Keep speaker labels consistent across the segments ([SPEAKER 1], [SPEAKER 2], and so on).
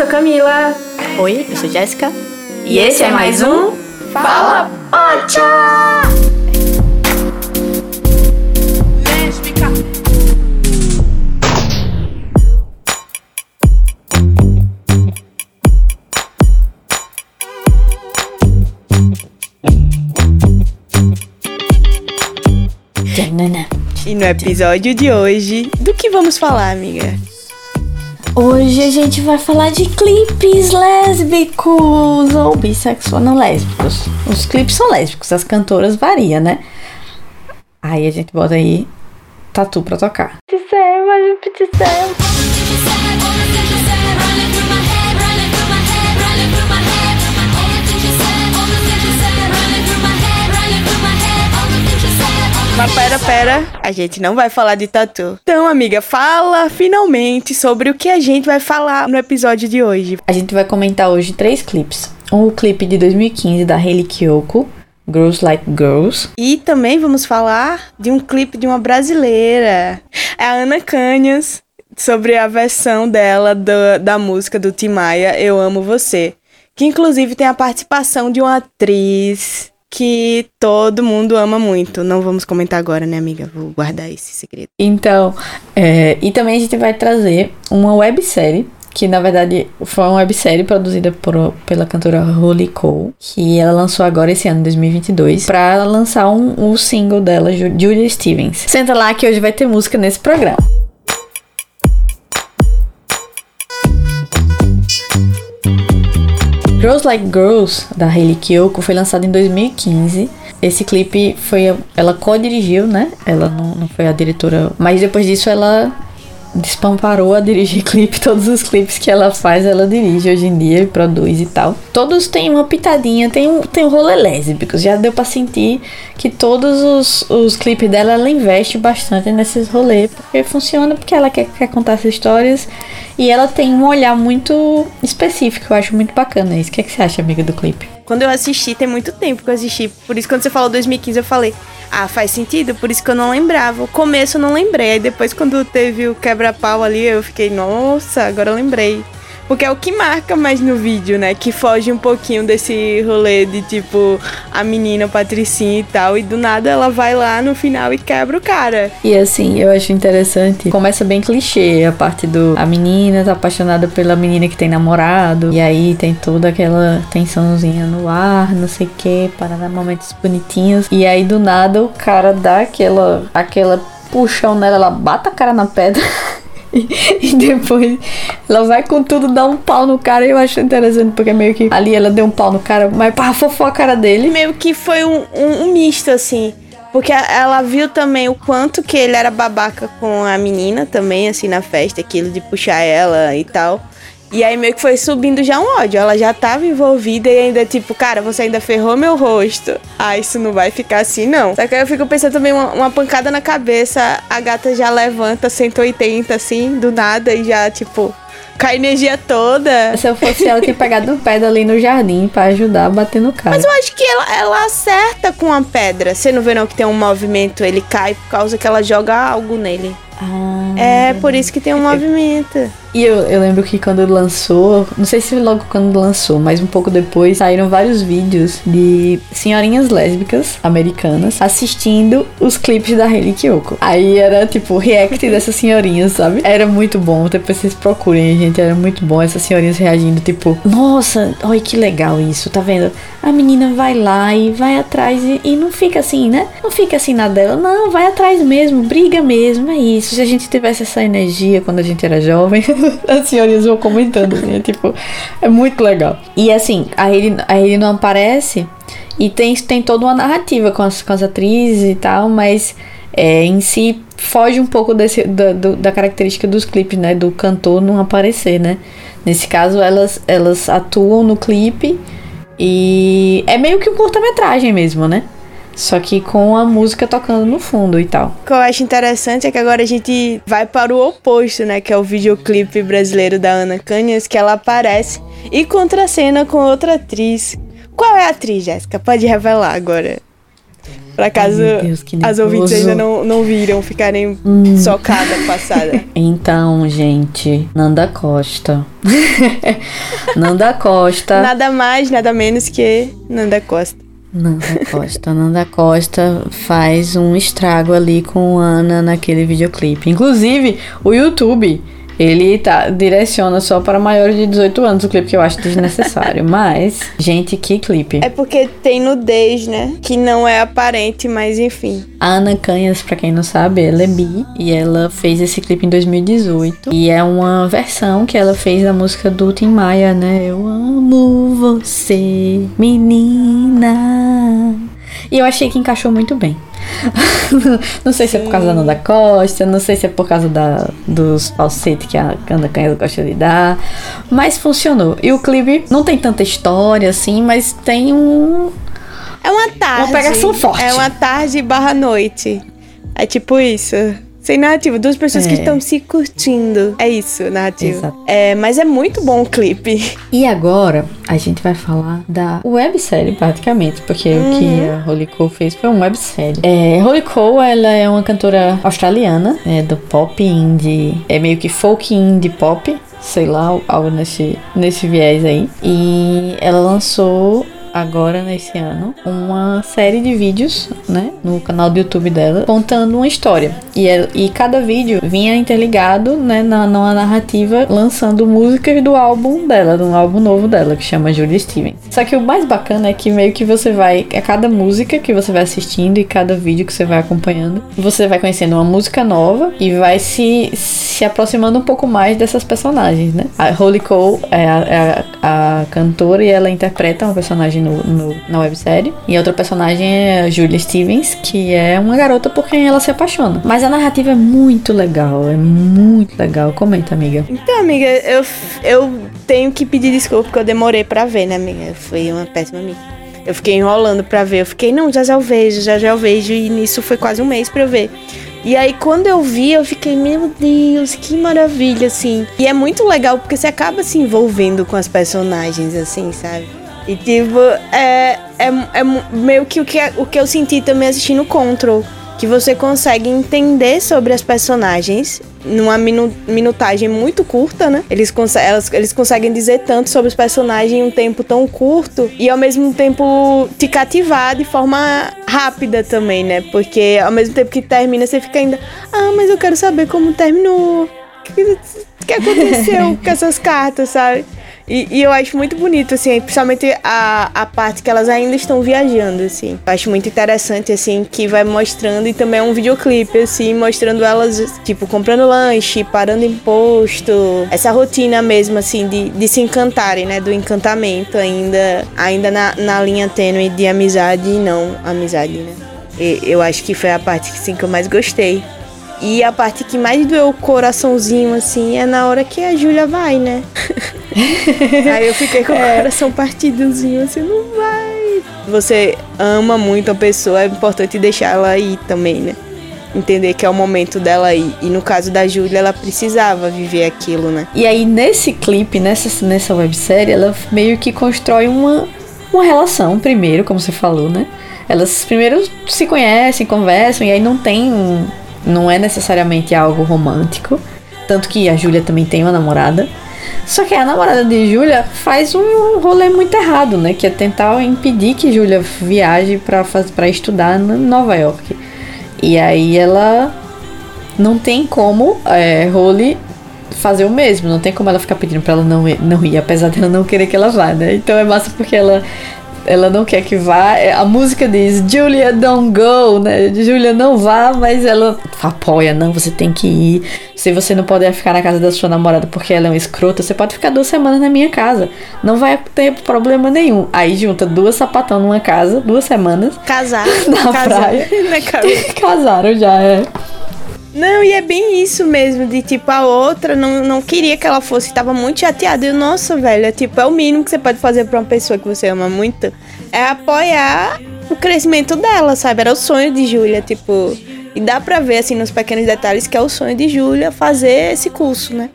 [SPEAKER 1] sou Camila.
[SPEAKER 2] Oi, eu sou Jéssica.
[SPEAKER 1] E esse é mais um Fala Pocha!
[SPEAKER 3] E no episódio de hoje, do que vamos falar, amiga?
[SPEAKER 2] Hoje a gente vai falar de clipes lésbicos ou bissexuais, não lésbicos. Os clipes são lésbicos, as cantoras variam, né? Aí a gente bota aí tatu pra tocar.
[SPEAKER 3] Mas pera, pera, a gente não vai falar de tatu. Então, amiga, fala finalmente sobre o que a gente vai falar no episódio de hoje.
[SPEAKER 2] A gente vai comentar hoje três clipes. Um clipe de 2015 da Hayley Kiyoko, Girls Like Girls.
[SPEAKER 3] E também vamos falar de um clipe de uma brasileira, é a Ana Canhas, sobre a versão dela da, da música do Tim Maia, Eu Amo Você. Que inclusive tem a participação de uma atriz que todo mundo ama muito. Não vamos comentar agora, né, amiga? Vou guardar esse segredo.
[SPEAKER 2] Então, é, e também a gente vai trazer uma websérie, que na verdade foi uma websérie produzida por, pela cantora Holly Cole, que ela lançou agora esse ano, 2022, para lançar um, um single dela, Ju- Julia Stevens. Senta lá que hoje vai ter música nesse programa. Girls Like Girls, da Hayley Kiyoko, foi lançado em 2015. Esse clipe foi. Ela co-dirigiu, né? Ela não, não foi a diretora. Mas depois disso ela despamparou a dirigir clipe. Todos os clipes que ela faz, ela dirige hoje em dia produz e tal. Todos têm uma pitadinha, tem um, tem um rolê lésbico. Já deu pra sentir que todos os, os clipes dela, ela investe bastante nesses rolês. Porque funciona, porque ela quer, quer contar essas histórias. E ela tem um olhar muito específico, eu acho muito bacana isso. O que, é que você acha, amiga, do clipe?
[SPEAKER 3] Quando eu assisti, tem muito tempo que eu assisti. Por isso, quando você falou 2015, eu falei, ah, faz sentido, por isso que eu não lembrava. O começo eu não lembrei. Aí depois, quando teve o quebra-pau ali, eu fiquei, nossa, agora eu lembrei. Porque é o que marca mais no vídeo, né? Que foge um pouquinho desse rolê de tipo a menina patricinha e tal. E do nada ela vai lá no final e quebra o cara.
[SPEAKER 2] E assim, eu acho interessante. Começa bem clichê a parte do. A menina tá apaixonada pela menina que tem namorado. E aí tem toda aquela tensãozinha no ar, não sei o que, para dar momentos bonitinhos. E aí do nada o cara dá aquela. aquela puxão nela, ela bata a cara na pedra. E, depois ela vai com tudo, dá um pau no cara. E eu acho interessante, porque meio que ali ela deu um pau no cara, mas pá, fofou a cara dele.
[SPEAKER 3] Meio que foi um, um, um misto, assim. Porque ela viu também o quanto que ele era babaca com a menina também, assim, na festa, aquilo de puxar ela e tal. E aí meio que foi subindo já um ódio. Ela já tava envolvida e ainda, tipo, cara, você ainda ferrou meu rosto. Ah, isso não vai ficar assim, não. Só que aí eu fico pensando também uma, uma pancada na cabeça, a gata já levanta 180, assim, do nada, e já, tipo, cai a energia toda.
[SPEAKER 2] Se eu fosse ela, tinha pegado um pé ali no jardim pra ajudar a bater no cara.
[SPEAKER 3] Mas eu acho que ela, ela acerta com a pedra. Você não vê não que tem um movimento, ele cai por causa que ela joga algo nele.
[SPEAKER 2] Ah.
[SPEAKER 3] É, por isso que tem um movimento.
[SPEAKER 2] E eu, eu lembro que quando lançou, não sei se logo quando lançou, mas um pouco depois, saíram vários vídeos de senhorinhas lésbicas americanas assistindo os clipes da Hayley Kiyoko. Aí era tipo react dessas senhorinhas, sabe? Era muito bom. Depois vocês procurem, gente. Era muito bom essas senhorinhas reagindo, tipo, nossa, olha que legal isso, tá vendo? A menina vai lá e vai atrás e, e não fica assim, né? Não fica assim na dela, não, vai atrás mesmo, briga mesmo, é isso. Se a gente tivesse essa energia quando a gente era jovem, as senhorinhas vão comentando, assim, é tipo, é muito legal. E assim, a ele, a ele não aparece e tem, tem toda uma narrativa com as, com as atrizes e tal, mas é, em si foge um pouco desse, da, do- da característica dos clipes, né? Do cantor não aparecer, né? Nesse caso, elas, elas atuam no clipe e é meio que um curta-metragem mesmo, né? Só que com a música tocando no fundo e tal.
[SPEAKER 3] O que eu acho interessante é que agora a gente vai para o oposto, né? Que é o videoclipe brasileiro da Ana Canhas, que ela aparece e contracena com outra atriz. Qual é a atriz, Jéssica? Pode revelar agora. Pra caso
[SPEAKER 2] Ai, Deus,
[SPEAKER 3] as ouvintes ainda não, não viram, ficarem
[SPEAKER 2] Hum.
[SPEAKER 3] socada passada.
[SPEAKER 2] Então, gente, Nanda Costa. Nanda Costa.
[SPEAKER 3] Nada mais, nada menos que Nanda Costa.
[SPEAKER 2] Nanda Costa. Nanda Costa faz um estrago ali com Ana naquele videoclipe. Inclusive, o YouTube, ele tá, direciona só para maiores de 18 anos o clipe que eu acho desnecessário. Mas, gente, que clipe.
[SPEAKER 3] É porque tem nudez, né? Que não é aparente, mas enfim.
[SPEAKER 2] A Ana Canhas, pra quem não sabe, ela é bi e ela fez esse clipe em 2018. E é uma versão que ela fez da música do Tim Maia, né? Eu amo você, menina. E eu achei que encaixou muito bem. não sei se é por causa da Nanda Costa, não sei se é por causa da, dos falsetes que a Ana Canhas gosta de dar, mas funcionou. E o clipe não tem tanta história assim, mas tem um,
[SPEAKER 3] É uma tarde.
[SPEAKER 2] Uma pegação forte.
[SPEAKER 3] É uma tarde barra noite. É tipo isso. Sem narrativa. Duas pessoas que
[SPEAKER 2] É.
[SPEAKER 3] estão se curtindo. É isso, narrativa.
[SPEAKER 2] Exato.
[SPEAKER 3] É, mas é muito bom o clipe.
[SPEAKER 2] E agora a gente vai falar da websérie, praticamente, porque o que a Holly Cole fez foi uma websérie. É, Holly Cole, ela é uma cantora australiana, é do pop indie, é meio que folk indie pop, sei lá, algo nesse, nesse viés aí. E ela lançou agora nesse ano uma série de vídeos, né, no canal do YouTube dela, contando uma história. E, ela- e cada vídeo vinha interligado, né, na, numa narrativa, lançando músicas do álbum dela, do álbum novo dela, que chama Julia Stevens. Só que o mais bacana é que meio que você vai, a cada música que você vai assistindo e cada vídeo que você vai acompanhando, você vai conhecendo uma música nova e vai se, se aproximando um pouco mais dessas personagens, né? A Holly Cole é a, é a- a cantora e ela interpreta uma personagem no, no- na websérie. E a outra personagem é a Julia Stevens, que é uma garota por quem ela se apaixona. Mas a narrativa é muito legal, é muito legal. Comenta, amiga.
[SPEAKER 3] Então, amiga, eu, eu tenho que pedir desculpa porque eu demorei pra ver, né, amiga? Fui uma péssima amiga. Eu fiquei enrolando pra ver. Eu fiquei, não, já já eu vejo, já já eu vejo. E nisso foi quase um mês pra eu ver. E aí, quando eu vi, eu fiquei, meu Deus, que maravilha, assim. E é muito legal porque você acaba se envolvendo com as personagens, assim, sabe? E, tipo, é, é, é meio que o, que o que eu senti também assistindo Control. Que você consegue entender sobre as personagens numa minu- minutagem muito curta, né? Eles, elas- eles conseguem dizer tanto sobre os personagens em um tempo tão curto e ao mesmo tempo te cativar de forma rápida também, né? Porque ao mesmo tempo que termina, você fica ainda, ah, mas eu quero saber como terminou. O que aconteceu com essas cartas, sabe? E, e eu acho muito bonito, assim, principalmente a, a parte que elas ainda estão viajando, assim. Eu acho muito interessante, assim, que vai mostrando, e também é um videoclipe, assim, mostrando elas, tipo, comprando lanche, parando em posto. Essa rotina mesmo, assim, de, de se encantarem, né? Do encantamento ainda, ainda na, na linha tênue de amizade e não amizade, né? E, eu acho que foi a parte, assim, que eu mais gostei. E a parte que mais doeu o coraçãozinho, assim, é na hora que a Júlia vai, né? Aí eu fiquei com o coração partidozinho, assim, não vai. Você ama muito a pessoa, é importante deixar ela ir também, né? Entender que é o momento dela ir. E no caso da Júlia, ela precisava viver aquilo, né?
[SPEAKER 2] E aí, nesse clipe, nessa, nessa websérie, ela meio que constrói uma, uma relação, primeiro, como você falou, né? Elas primeiro se conhecem, conversam, e aí não tem. um- Não é necessariamente algo romântico. Tanto que a Júlia também tem uma namorada. Só que a namorada de Júlia faz um rolê muito errado, né? Que é tentar impedir que Júlia viaje pra estudar em Nova York. E aí ela não tem como é, Holly fazer o mesmo. Não tem como ela ficar pedindo pra ela não não ir, apesar dela não querer que ela vá, né? Então é massa porque ela ela não quer que vá. É, A música diz Julia don't go, né? Julia não vá, mas ela apoia, não, você tem que ir. Se você não puder ficar na casa da sua namorada porque ela é uma escrota, você pode ficar duas semanas na minha casa. Não vai ter problema nenhum. Aí junta duas sapatão numa casa, duas semanas.
[SPEAKER 3] Casar.
[SPEAKER 2] Na
[SPEAKER 3] casar.
[SPEAKER 2] praia. Casaram já, é.
[SPEAKER 3] Não, e é bem isso mesmo, de tipo, a outra não, não queria que ela fosse, tava muito chateada. E, nossa, velho, é tipo, é o mínimo que você pode fazer pra uma pessoa que você ama muito, é apoiar o crescimento dela, sabe? Era o sonho de Júlia, tipo. E dá pra ver, assim, nos pequenos detalhes que é o sonho de Júlia fazer esse curso, né?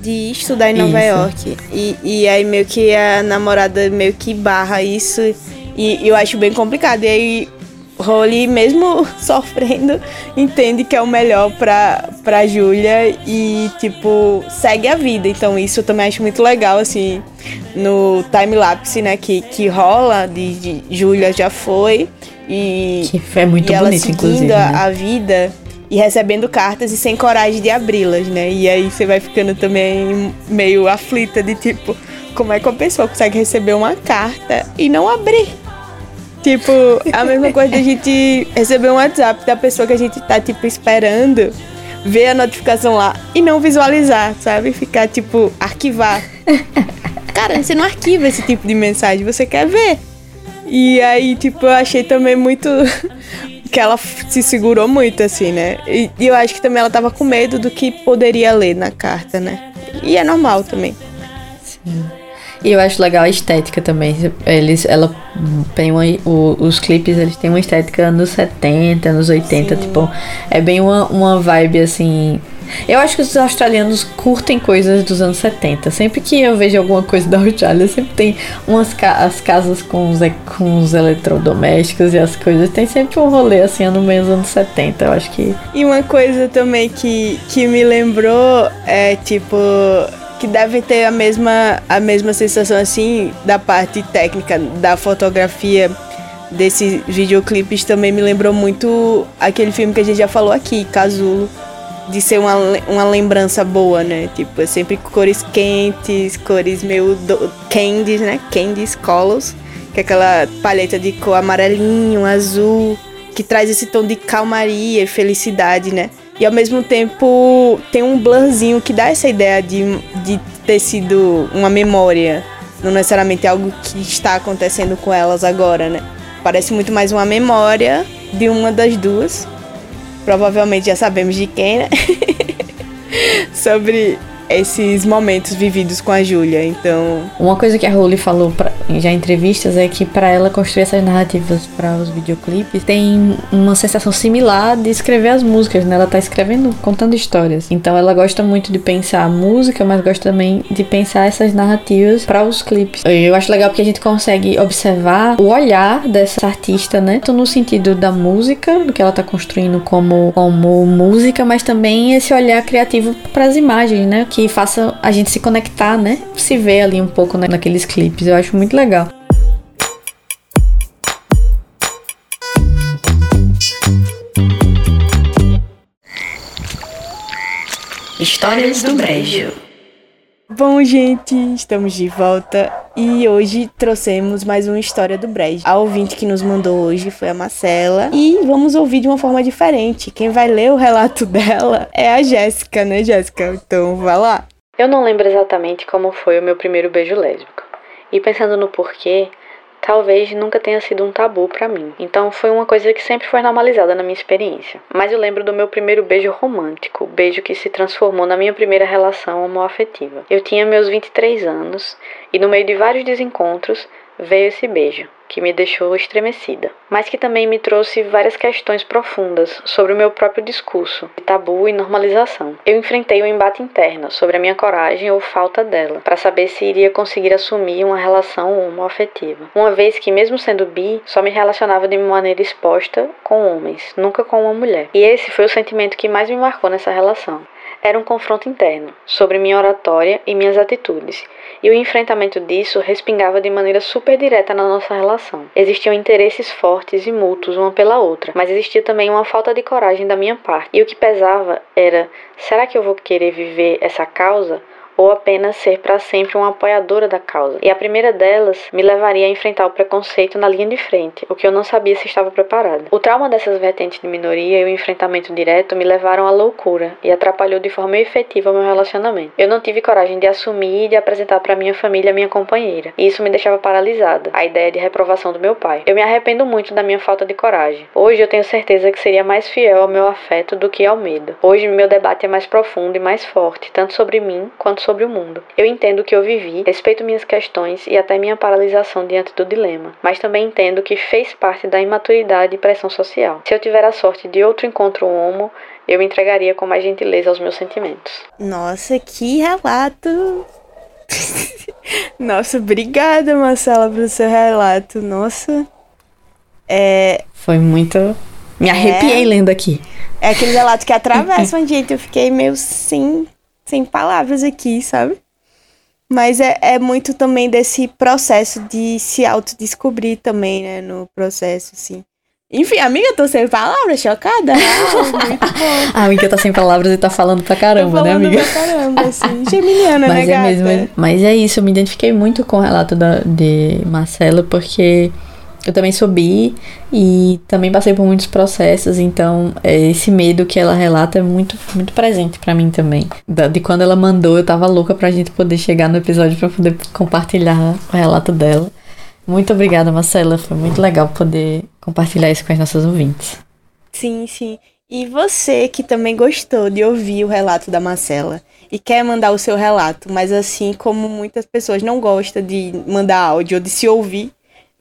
[SPEAKER 3] De estudar em Nova
[SPEAKER 2] Isso.
[SPEAKER 3] York. E, e aí meio que a namorada meio que barra isso. E, e eu acho bem complicado. E aí Holly, mesmo sofrendo, entende que é o melhor pra, pra Julia e, tipo, segue a vida. Então, isso eu também acho muito legal, assim, no time-lapse, né, que, que rola de, de Julia já foi. E,
[SPEAKER 2] que é muito
[SPEAKER 3] e ela
[SPEAKER 2] bonito,
[SPEAKER 3] seguindo
[SPEAKER 2] Né?
[SPEAKER 3] a vida e recebendo cartas e sem coragem de abri-las, né? E aí você vai ficando também meio aflita de tipo, como é que uma pessoa consegue receber uma carta e não abrir? Tipo, a mesma coisa de a gente receber um WhatsApp da pessoa que a gente tá, tipo, esperando, ver a notificação lá e não visualizar, sabe? Ficar, tipo, arquivar. Cara, você não arquiva esse tipo de mensagem, você quer ver. E aí, tipo, eu achei também muito. que ela se segurou muito, assim, né? E, e eu acho que também ela tava com medo do que poderia ler na carta, né? E é normal também.
[SPEAKER 2] Sim. E eu acho legal a estética também. Eles, ela tem uma, o, os clipes, eles têm uma estética anos 70, anos 80,
[SPEAKER 3] Sim.
[SPEAKER 2] tipo, é bem uma, uma vibe assim. Eu acho que os australianos curtem coisas dos anos 70. Sempre que eu vejo alguma coisa da Austrália, sempre tem umas ca as casas com os, com os eletrodomésticos e as coisas. Tem sempre um rolê assim no meio dos anos 70. Eu acho que.
[SPEAKER 3] E uma coisa também que, que me lembrou é tipo que deve ter a mesma a mesma sensação assim da parte técnica da fotografia desses videoclipes também me lembrou muito aquele filme que a gente já falou aqui, Casulo, de ser uma, uma lembrança boa, né? Tipo, é sempre cores quentes, cores meio do, candies, né? Candies colors, que é aquela paleta de cor amarelinho, azul, que traz esse tom de calmaria e felicidade, né? E ao mesmo tempo tem um blurzinho que dá essa ideia de, de ter sido uma memória, não necessariamente algo que está acontecendo com elas agora, né? Parece muito mais uma memória de uma das duas. Provavelmente já sabemos de quem, né? Sobre esses momentos vividos com a Júlia. Então,
[SPEAKER 2] Uma coisa que a Holly falou pra, já entrevistas é que pra ela construir essas narrativas para os videoclipes tem uma sensação similar de escrever as músicas, né? Ela tá escrevendo, contando histórias. Então ela gosta muito de pensar a música, mas gosta também de pensar essas narrativas para os clipes. Eu acho legal porque a gente consegue observar o olhar dessa artista, né? Tanto no sentido da música, do que ela tá construindo como, como música, mas também esse olhar criativo para as imagens, né? Que faça a gente se conectar, né? Se ver ali um pouco né, naqueles clipes. Eu acho muito legal.
[SPEAKER 1] Histórias do Brejo.
[SPEAKER 3] Bom, gente, estamos de volta e hoje trouxemos mais uma história do Brejo. A ouvinte que nos mandou hoje foi a Marcela e vamos ouvir de uma forma diferente. Quem vai ler o relato dela é a Jéssica, né, Jéssica? Então, vai lá.
[SPEAKER 2] Eu não lembro exatamente como foi o meu primeiro beijo lésbico. E pensando no porquê, talvez nunca tenha sido um tabu pra mim. Então foi uma coisa que sempre foi normalizada na minha experiência. Mas eu lembro do meu primeiro beijo romântico, beijo que se transformou na minha primeira relação homoafetiva. Eu tinha meus 23 anos e no meio de vários desencontros veio esse beijo, que me deixou estremecida, mas que também me trouxe várias questões profundas sobre o meu próprio discurso, tabu e normalização. Eu enfrentei um embate interno sobre a minha coragem ou falta dela, para saber se iria conseguir assumir uma relação homoafetiva, uma vez que, mesmo sendo bi, só me relacionava de maneira exposta com homens, nunca com uma mulher. E esse foi o sentimento que mais me marcou nessa relação. Era um confronto interno sobre minha oratória e minhas atitudes, e o enfrentamento disso respingava de maneira super direta na nossa relação. Existiam interesses fortes e mútuos uma pela outra, mas existia também uma falta de coragem da minha parte. E o que pesava era: será que eu vou querer viver essa causa? Ou apenas ser para sempre uma apoiadora da causa. E a primeira delas me levaria a enfrentar o preconceito na linha de frente, o que eu não sabia se estava preparada. O trauma dessas vertentes de minoria e o enfrentamento direto me levaram à loucura e atrapalhou de forma efetiva meu relacionamento. Eu não tive coragem de assumir e de apresentar para minha família a minha companheira, e isso me deixava paralisada, a ideia de reprovação do meu pai. Eu me arrependo muito da minha falta de coragem. Hoje eu tenho certeza que seria mais fiel ao meu afeto do que ao medo. Hoje meu debate é mais profundo e mais forte, tanto sobre mim quanto sobre o mundo. Eu entendo o que eu vivi, respeito minhas questões e até minha paralisação diante do dilema, mas também entendo que fez parte da imaturidade e pressão social. Se eu tiver a sorte de outro encontro homo, eu me entregaria com mais gentileza aos meus sentimentos.
[SPEAKER 3] Nossa, que relato! Nossa, obrigada, Marcela, pelo seu relato. Nossa, É,
[SPEAKER 2] Foi muito. Me arrepiei lendo aqui.
[SPEAKER 3] é aquele relato que atravessa, gente. Eu fiquei meio sem, sem palavras aqui, sabe? Mas é, é muito também desse processo de se autodescobrir também, né? No processo, assim. Enfim, amiga, eu tô sem palavras, chocada. Ah, muito bom.
[SPEAKER 2] A amiga tá sem palavras e tá falando pra caramba, né,
[SPEAKER 3] falando
[SPEAKER 2] amiga?
[SPEAKER 3] pra caramba, assim. Geminiana, né,
[SPEAKER 2] Mas é
[SPEAKER 3] gata?
[SPEAKER 2] mesmo. Mas é isso, eu me identifiquei muito com o relato da, de Marcela, porque eu também sou bi e também passei por muitos processos, então é, esse medo que ela relata é muito, muito presente pra mim também. De quando ela mandou, eu tava louca pra gente poder chegar no episódio pra poder compartilhar o relato dela. Muito obrigada, Marcela. Foi muito legal poder compartilhar isso com as nossas ouvintes.
[SPEAKER 3] Sim, sim. E você que também gostou de ouvir o relato da Marcela e quer mandar o seu relato, mas assim como muitas pessoas não gostam de mandar áudio ou de se ouvir,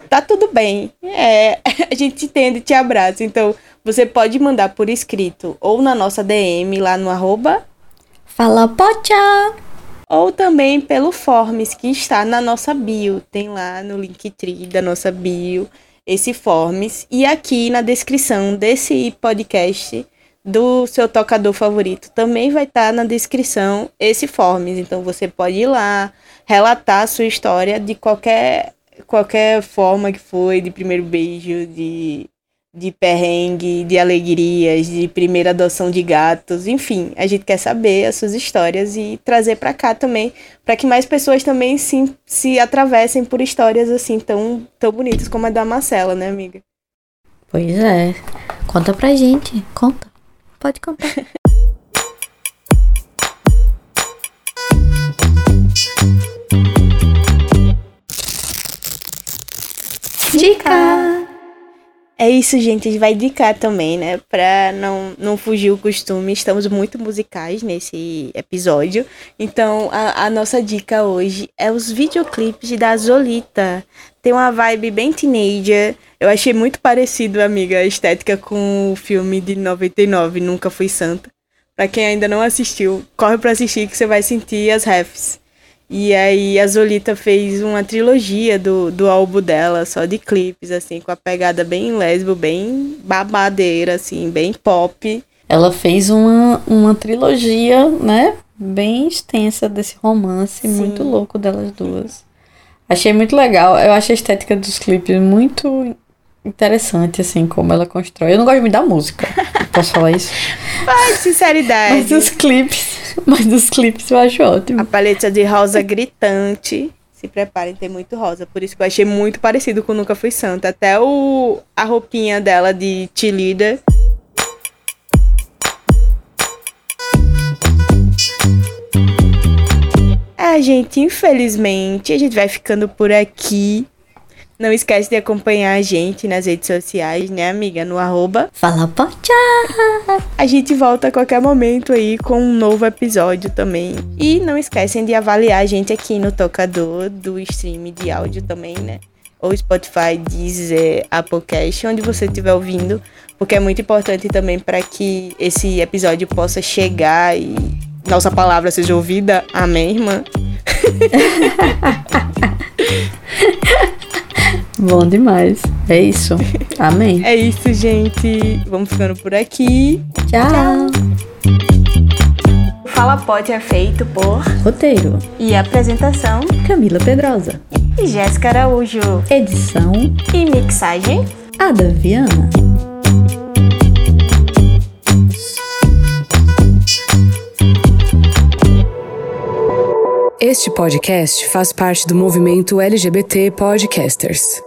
[SPEAKER 3] tá tudo bem. É, a gente te entende e te abraça. Então, você pode mandar por escrito ou na nossa DM lá no arroba
[SPEAKER 2] Fala, pocha!
[SPEAKER 3] ou também pelo Forms que está na nossa bio. Tem lá no Linktree da nossa bio esse Forms. E aqui na descrição desse podcast do seu tocador favorito também vai estar na descrição esse Forms. Então você pode ir lá, relatar a sua história de qualquer, qualquer forma que foi, de primeiro beijo, de de perrengue, de alegrias, de primeira adoção de gatos, enfim, a gente quer saber as suas histórias e trazer pra cá também, pra que mais pessoas também se, se atravessem por histórias assim tão, tão bonitas como a da Marcela, né, amiga?
[SPEAKER 2] Pois é. Conta pra gente. Conta. Pode contar.
[SPEAKER 1] Dica!
[SPEAKER 3] É isso, gente, a gente vai indicar também, né, pra não, não fugir o costume, estamos muito musicais nesse episódio, então a, a nossa dica hoje é os videoclipes da Zolita, tem uma vibe bem teenager, eu achei muito parecido, amiga, a estética com o filme de 99, Nunca Fui Santa, pra quem ainda não assistiu, corre pra assistir que você vai sentir as refs. E aí a Zolita fez uma trilogia do, do álbum dela, só de clipes, assim, com a pegada bem lesbo, bem babadeira, assim, bem pop.
[SPEAKER 2] Ela fez uma, uma trilogia, né? Bem extensa desse romance
[SPEAKER 3] Sim.
[SPEAKER 2] muito louco delas duas. Achei muito legal. Eu acho a estética dos clipes muito interessante, assim, como ela constrói. Eu não gosto muito da música. Posso falar isso?
[SPEAKER 3] Ai, sinceridade.
[SPEAKER 2] Mas dos clipes. Mas dos clipes eu acho ótimo.
[SPEAKER 3] A paleta de rosa gritante. Se preparem, tem muito rosa. Por isso que eu achei muito parecido com Nunca Fui Santa. Até o, a roupinha dela de cheerleader. É, gente, infelizmente, a gente vai ficando por aqui. Não esquece de acompanhar a gente nas redes sociais, né, amiga? No arroba
[SPEAKER 2] Fala, pocha!
[SPEAKER 3] a gente volta a qualquer momento aí com um novo episódio também. E não esquecem de avaliar a gente aqui no tocador do stream de áudio também, né? Ou Spotify, Deezer, Applecast, onde você estiver ouvindo, porque é muito importante também para que esse episódio possa chegar e nossa palavra seja ouvida. Amém, irmã?
[SPEAKER 2] Bom demais. É isso. Amém.
[SPEAKER 3] É isso, gente. Vamos ficando por aqui.
[SPEAKER 2] Tchau.
[SPEAKER 3] Fala Pode é feito por
[SPEAKER 2] Roteiro.
[SPEAKER 3] e apresentação
[SPEAKER 2] Camila Pedrosa.
[SPEAKER 3] de Jéssica Araújo
[SPEAKER 2] Edição.
[SPEAKER 3] e mixagem
[SPEAKER 2] Ada Viana.
[SPEAKER 4] Este podcast faz parte do movimento LGBT Podcasters.